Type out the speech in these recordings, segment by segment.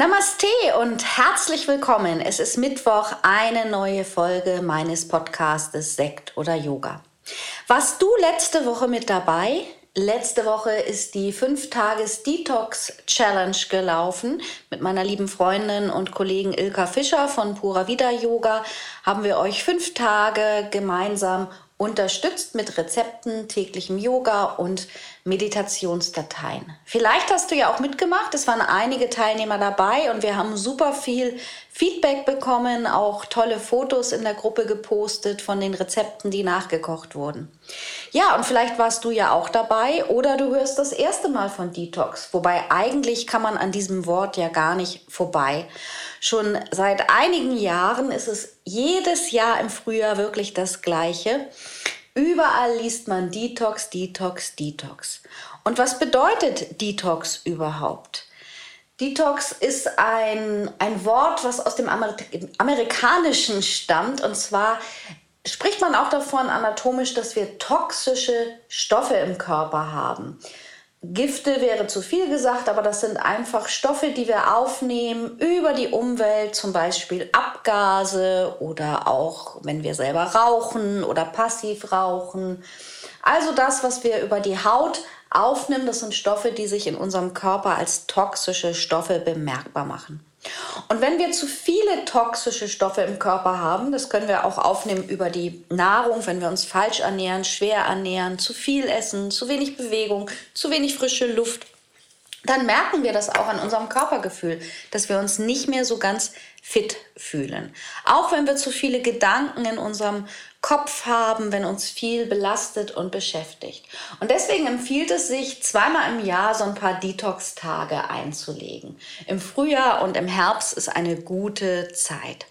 Namaste und herzlich willkommen. Es ist Mittwoch, eine neue Folge meines Podcastes Sekt oder Yoga. Warst du letzte Woche mit dabei? Letzte Woche ist die 5-Tages-Detox-Challenge gelaufen. Mit meiner lieben Freundin und Kollegen Ilka Fischer von Pura Vida Yoga haben wir euch fünf Tage gemeinsam unterstützt mit Rezepten, täglichem Yoga und Meditationsdateien. Vielleicht hast du ja auch mitgemacht. Es waren einige Teilnehmer dabei und wir haben super viel Feedback bekommen, auch tolle Fotos in der Gruppe gepostet von den Rezepten, die nachgekocht wurden. Ja, und vielleicht warst du ja auch dabei oder du hörst das erste Mal von Detox. Wobei eigentlich kann man an diesem Wort ja gar nicht vorbei. Schon seit einigen Jahren ist es jedes Jahr im Frühjahr wirklich das Gleiche. Überall liest man Detox, Detox, Detox. Und was bedeutet Detox überhaupt? Detox ist ein, ein Wort, was aus dem Amer Amerikanischen stammt. Und zwar spricht man auch davon anatomisch, dass wir toxische Stoffe im Körper haben. Gifte wäre zu viel gesagt, aber das sind einfach Stoffe, die wir aufnehmen über die Umwelt, zum Beispiel Abgase oder auch wenn wir selber rauchen oder passiv rauchen. Also das, was wir über die Haut aufnehmen, das sind Stoffe, die sich in unserem Körper als toxische Stoffe bemerkbar machen. Und wenn wir zu viele toxische Stoffe im Körper haben, das können wir auch aufnehmen über die Nahrung, wenn wir uns falsch ernähren, schwer ernähren, zu viel essen, zu wenig Bewegung, zu wenig frische Luft, dann merken wir das auch an unserem Körpergefühl, dass wir uns nicht mehr so ganz fit fühlen. Auch wenn wir zu viele Gedanken in unserem Kopf haben, wenn uns viel belastet und beschäftigt. Und deswegen empfiehlt es sich, zweimal im Jahr so ein paar Detox-Tage einzulegen. Im Frühjahr und im Herbst ist eine gute Zeit.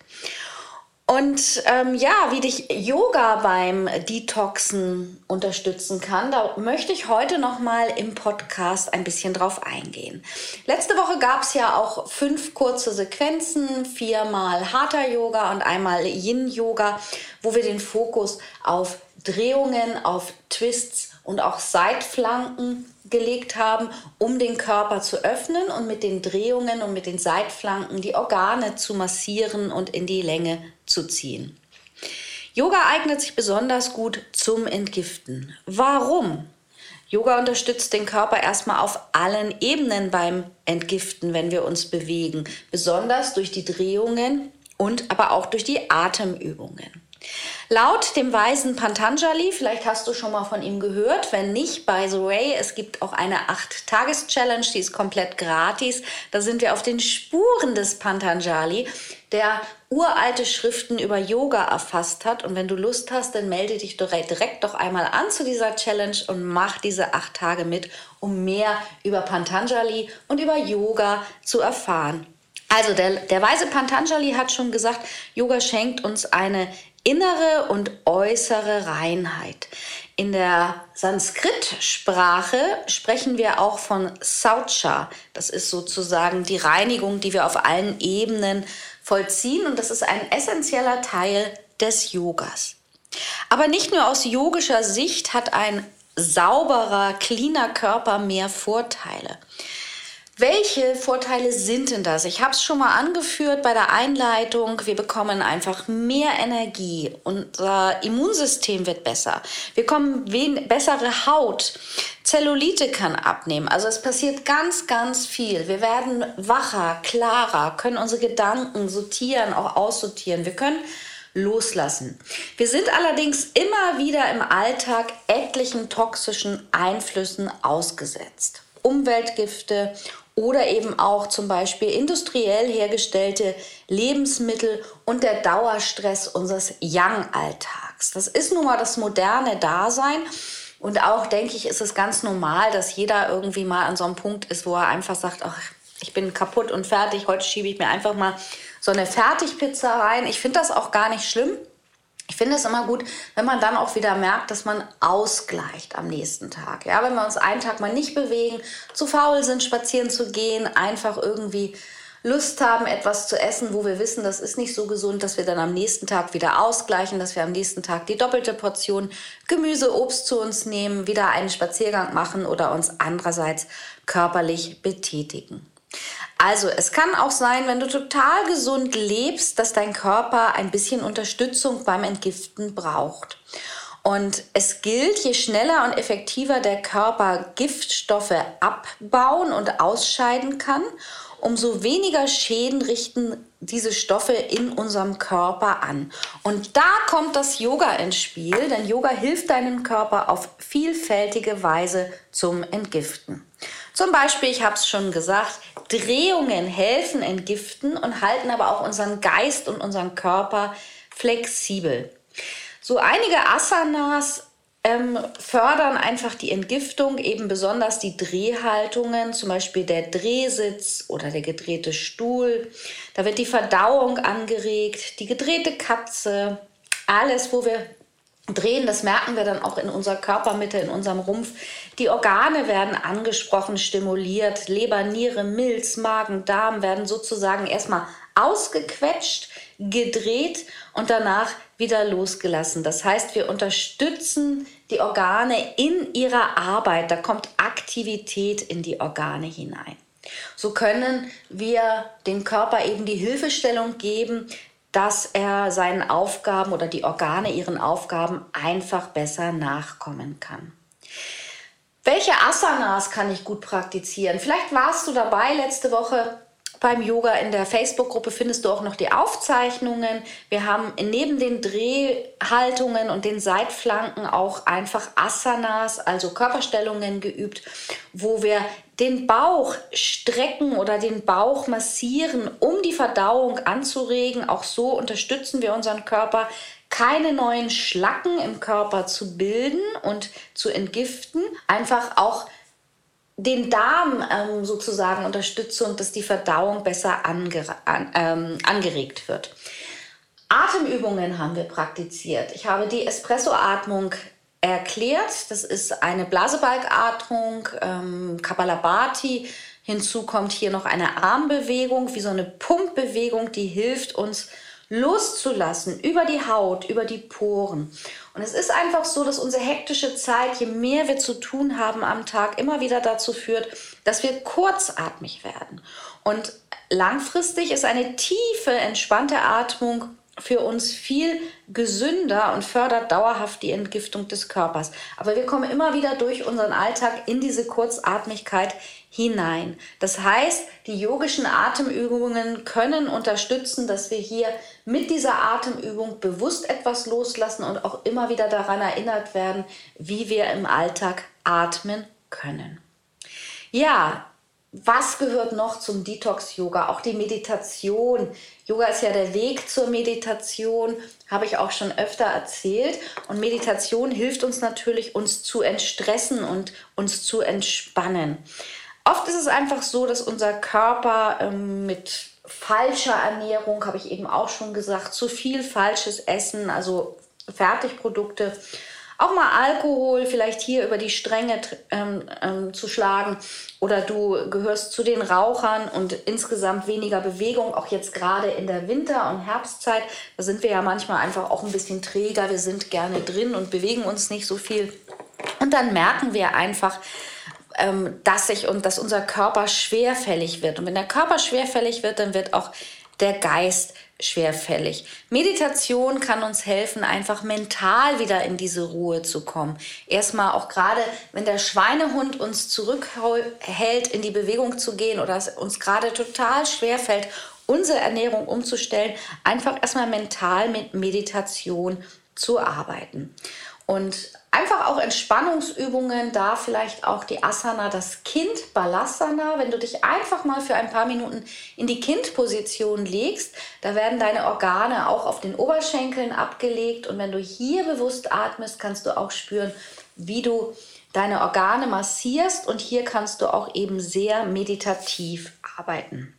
Und ähm, ja, wie dich Yoga beim Detoxen unterstützen kann, da möchte ich heute noch mal im Podcast ein bisschen drauf eingehen. Letzte Woche gab es ja auch fünf kurze Sequenzen, viermal Hatha Yoga und einmal Yin Yoga, wo wir den Fokus auf Drehungen, auf Twists und auch Seitflanken gelegt haben, um den Körper zu öffnen und mit den Drehungen und mit den Seitflanken die Organe zu massieren und in die Länge zu ziehen. Yoga eignet sich besonders gut zum Entgiften. Warum? Yoga unterstützt den Körper erstmal auf allen Ebenen beim Entgiften, wenn wir uns bewegen, besonders durch die Drehungen und aber auch durch die Atemübungen. Laut dem weisen Pantanjali, vielleicht hast du schon mal von ihm gehört, wenn nicht, by the way, es gibt auch eine 8-Tages-Challenge, die ist komplett gratis. Da sind wir auf den Spuren des Pantanjali, der uralte Schriften über Yoga erfasst hat. Und wenn du Lust hast, dann melde dich direkt, doch einmal an zu dieser Challenge und mach diese acht Tage mit, um mehr über Pantanjali und über Yoga zu erfahren. Also der, der weise Pantanjali hat schon gesagt, Yoga schenkt uns eine innere und äußere Reinheit. In der Sanskrit-Sprache sprechen wir auch von Saucha. Das ist sozusagen die Reinigung, die wir auf allen Ebenen vollziehen und das ist ein essentieller Teil des Yogas. Aber nicht nur aus yogischer Sicht hat ein sauberer, cleaner Körper mehr Vorteile. Welche Vorteile sind denn das? Ich habe es schon mal angeführt bei der Einleitung. Wir bekommen einfach mehr Energie. Unser Immunsystem wird besser. Wir bekommen bessere Haut. Zellulite kann abnehmen. Also es passiert ganz, ganz viel. Wir werden wacher, klarer, können unsere Gedanken sortieren, auch aussortieren. Wir können loslassen. Wir sind allerdings immer wieder im Alltag etlichen toxischen Einflüssen ausgesetzt. Umweltgifte oder eben auch zum Beispiel industriell hergestellte Lebensmittel und der Dauerstress unseres Young-Alltags. Das ist nun mal das moderne Dasein. Und auch, denke ich, ist es ganz normal, dass jeder irgendwie mal an so einem Punkt ist, wo er einfach sagt, ach, ich bin kaputt und fertig, heute schiebe ich mir einfach mal so eine Fertigpizza rein. Ich finde das auch gar nicht schlimm. Ich finde es immer gut, wenn man dann auch wieder merkt, dass man ausgleicht am nächsten Tag. Ja, wenn wir uns einen Tag mal nicht bewegen, zu faul sind, spazieren zu gehen, einfach irgendwie Lust haben, etwas zu essen, wo wir wissen, das ist nicht so gesund, dass wir dann am nächsten Tag wieder ausgleichen, dass wir am nächsten Tag die doppelte Portion Gemüse, Obst zu uns nehmen, wieder einen Spaziergang machen oder uns andererseits körperlich betätigen. Also es kann auch sein, wenn du total gesund lebst, dass dein Körper ein bisschen Unterstützung beim Entgiften braucht. Und es gilt, je schneller und effektiver der Körper Giftstoffe abbauen und ausscheiden kann, umso weniger Schäden richten diese Stoffe in unserem Körper an. Und da kommt das Yoga ins Spiel, denn Yoga hilft deinem Körper auf vielfältige Weise zum Entgiften. Zum Beispiel, ich habe es schon gesagt, Drehungen helfen entgiften und halten aber auch unseren Geist und unseren Körper flexibel. So einige Asanas ähm, fördern einfach die Entgiftung, eben besonders die Drehhaltungen, zum Beispiel der Drehsitz oder der gedrehte Stuhl. Da wird die Verdauung angeregt, die gedrehte Katze, alles, wo wir drehen, das merken wir dann auch in unserer Körpermitte, in unserem Rumpf. Die Organe werden angesprochen, stimuliert. Leber, Niere, Milz, Magen, Darm werden sozusagen erstmal ausgequetscht, gedreht und danach wieder losgelassen. Das heißt, wir unterstützen die Organe in ihrer Arbeit. Da kommt Aktivität in die Organe hinein. So können wir dem Körper eben die Hilfestellung geben, dass er seinen Aufgaben oder die Organe ihren Aufgaben einfach besser nachkommen kann. Welche Asanas kann ich gut praktizieren? Vielleicht warst du dabei letzte Woche beim Yoga in der Facebook-Gruppe findest du auch noch die Aufzeichnungen. Wir haben neben den Drehhaltungen und den Seitflanken auch einfach Asanas, also Körperstellungen geübt, wo wir den Bauch strecken oder den Bauch massieren, um die Verdauung anzuregen. Auch so unterstützen wir unseren Körper, keine neuen Schlacken im Körper zu bilden und zu entgiften. Einfach auch den Darm ähm, sozusagen unterstütze und dass die Verdauung besser anger an, ähm, angeregt wird. Atemübungen haben wir praktiziert. Ich habe die Espresso-Atmung erklärt. Das ist eine Blasebalgatmung, ähm, Kapalabhati. Hinzu kommt hier noch eine Armbewegung, wie so eine Pumpbewegung, die hilft uns loszulassen über die Haut, über die Poren. Und es ist einfach so, dass unsere hektische Zeit, je mehr wir zu tun haben am Tag, immer wieder dazu führt, dass wir kurzatmig werden. Und langfristig ist eine tiefe, entspannte Atmung für uns viel gesünder und fördert dauerhaft die Entgiftung des Körpers. Aber wir kommen immer wieder durch unseren Alltag in diese Kurzatmigkeit hinein. Das heißt, die yogischen Atemübungen können unterstützen, dass wir hier mit dieser Atemübung bewusst etwas loslassen und auch immer wieder daran erinnert werden, wie wir im Alltag atmen können. Ja, was gehört noch zum Detox-Yoga? Auch die Meditation. Yoga ist ja der Weg zur Meditation, habe ich auch schon öfter erzählt. Und Meditation hilft uns natürlich, uns zu entstressen und uns zu entspannen. Oft ist es einfach so, dass unser Körper ähm, mit falscher Ernährung, habe ich eben auch schon gesagt, zu viel falsches Essen, also Fertigprodukte, auch mal Alkohol vielleicht hier über die Stränge ähm, ähm, zu schlagen oder du gehörst zu den Rauchern und insgesamt weniger Bewegung, auch jetzt gerade in der Winter- und Herbstzeit, da sind wir ja manchmal einfach auch ein bisschen träger, wir sind gerne drin und bewegen uns nicht so viel. Und dann merken wir einfach, ähm, dass sich und dass unser Körper schwerfällig wird. Und wenn der Körper schwerfällig wird, dann wird auch der Geist schwerfällig. Meditation kann uns helfen, einfach mental wieder in diese Ruhe zu kommen. Erstmal auch gerade, wenn der Schweinehund uns zurückhält, in die Bewegung zu gehen oder es uns gerade total schwerfällt, unsere Ernährung umzustellen, einfach erstmal mental mit Meditation zu arbeiten. Und einfach auch Entspannungsübungen, da vielleicht auch die Asana, das Kind Balasana, wenn du dich einfach mal für ein paar Minuten in die Kindposition legst, da werden deine Organe auch auf den Oberschenkeln abgelegt. Und wenn du hier bewusst atmest, kannst du auch spüren, wie du deine Organe massierst. Und hier kannst du auch eben sehr meditativ arbeiten.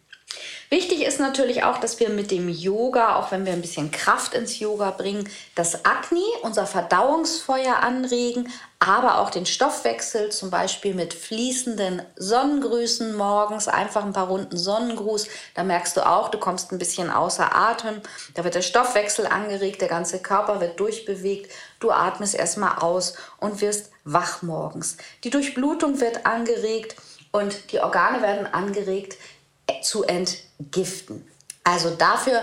Wichtig ist natürlich auch, dass wir mit dem Yoga, auch wenn wir ein bisschen Kraft ins Yoga bringen, das Agni, unser Verdauungsfeuer anregen, aber auch den Stoffwechsel, zum Beispiel mit fließenden Sonnengrüßen morgens, einfach ein paar Runden Sonnengruß. Da merkst du auch, du kommst ein bisschen außer Atem. Da wird der Stoffwechsel angeregt, der ganze Körper wird durchbewegt. Du atmest erstmal aus und wirst wach morgens. Die Durchblutung wird angeregt und die Organe werden angeregt zu entgiften. Also dafür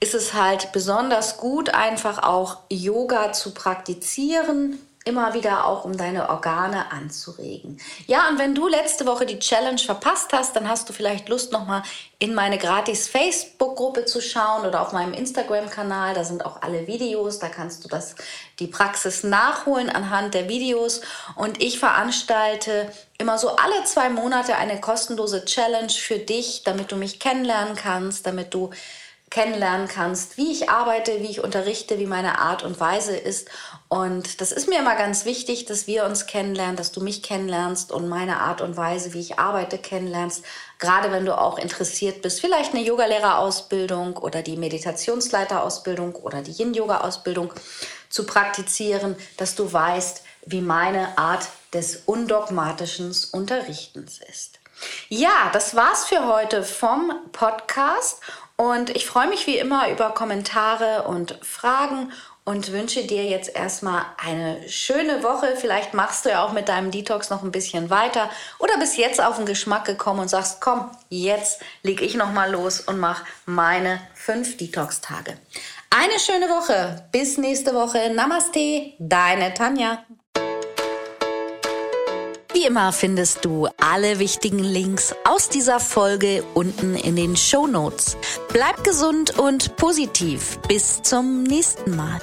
ist es halt besonders gut, einfach auch Yoga zu praktizieren, immer wieder auch um deine Organe anzuregen. Ja, und wenn du letzte Woche die Challenge verpasst hast, dann hast du vielleicht Lust nochmal in meine gratis Facebook-Gruppe zu schauen oder auf meinem Instagram-Kanal. Da sind auch alle Videos. Da kannst du das, die Praxis nachholen anhand der Videos. Und ich veranstalte immer so alle zwei Monate eine kostenlose Challenge für dich, damit du mich kennenlernen kannst, damit du kennenlernen kannst, wie ich arbeite, wie ich unterrichte, wie meine Art und Weise ist. Und das ist mir immer ganz wichtig, dass wir uns kennenlernen, dass du mich kennenlernst und meine Art und Weise, wie ich arbeite, kennenlernst. Gerade wenn du auch interessiert bist, vielleicht eine Yogalehrerausbildung oder die Meditationsleiterausbildung oder die Yin-Yoga-Ausbildung zu praktizieren, dass du weißt, wie meine Art des undogmatischen Unterrichtens ist. Ja, das war's für heute vom Podcast und ich freue mich wie immer über Kommentare und Fragen und wünsche dir jetzt erstmal eine schöne Woche. Vielleicht machst du ja auch mit deinem Detox noch ein bisschen weiter oder bist jetzt auf den Geschmack gekommen und sagst, komm, jetzt leg ich noch mal los und mach meine fünf Detox-Tage. Eine schöne Woche. Bis nächste Woche. Namaste, deine Tanja. Wie immer findest du alle wichtigen Links aus dieser Folge unten in den Show Notes. Bleib gesund und positiv. Bis zum nächsten Mal.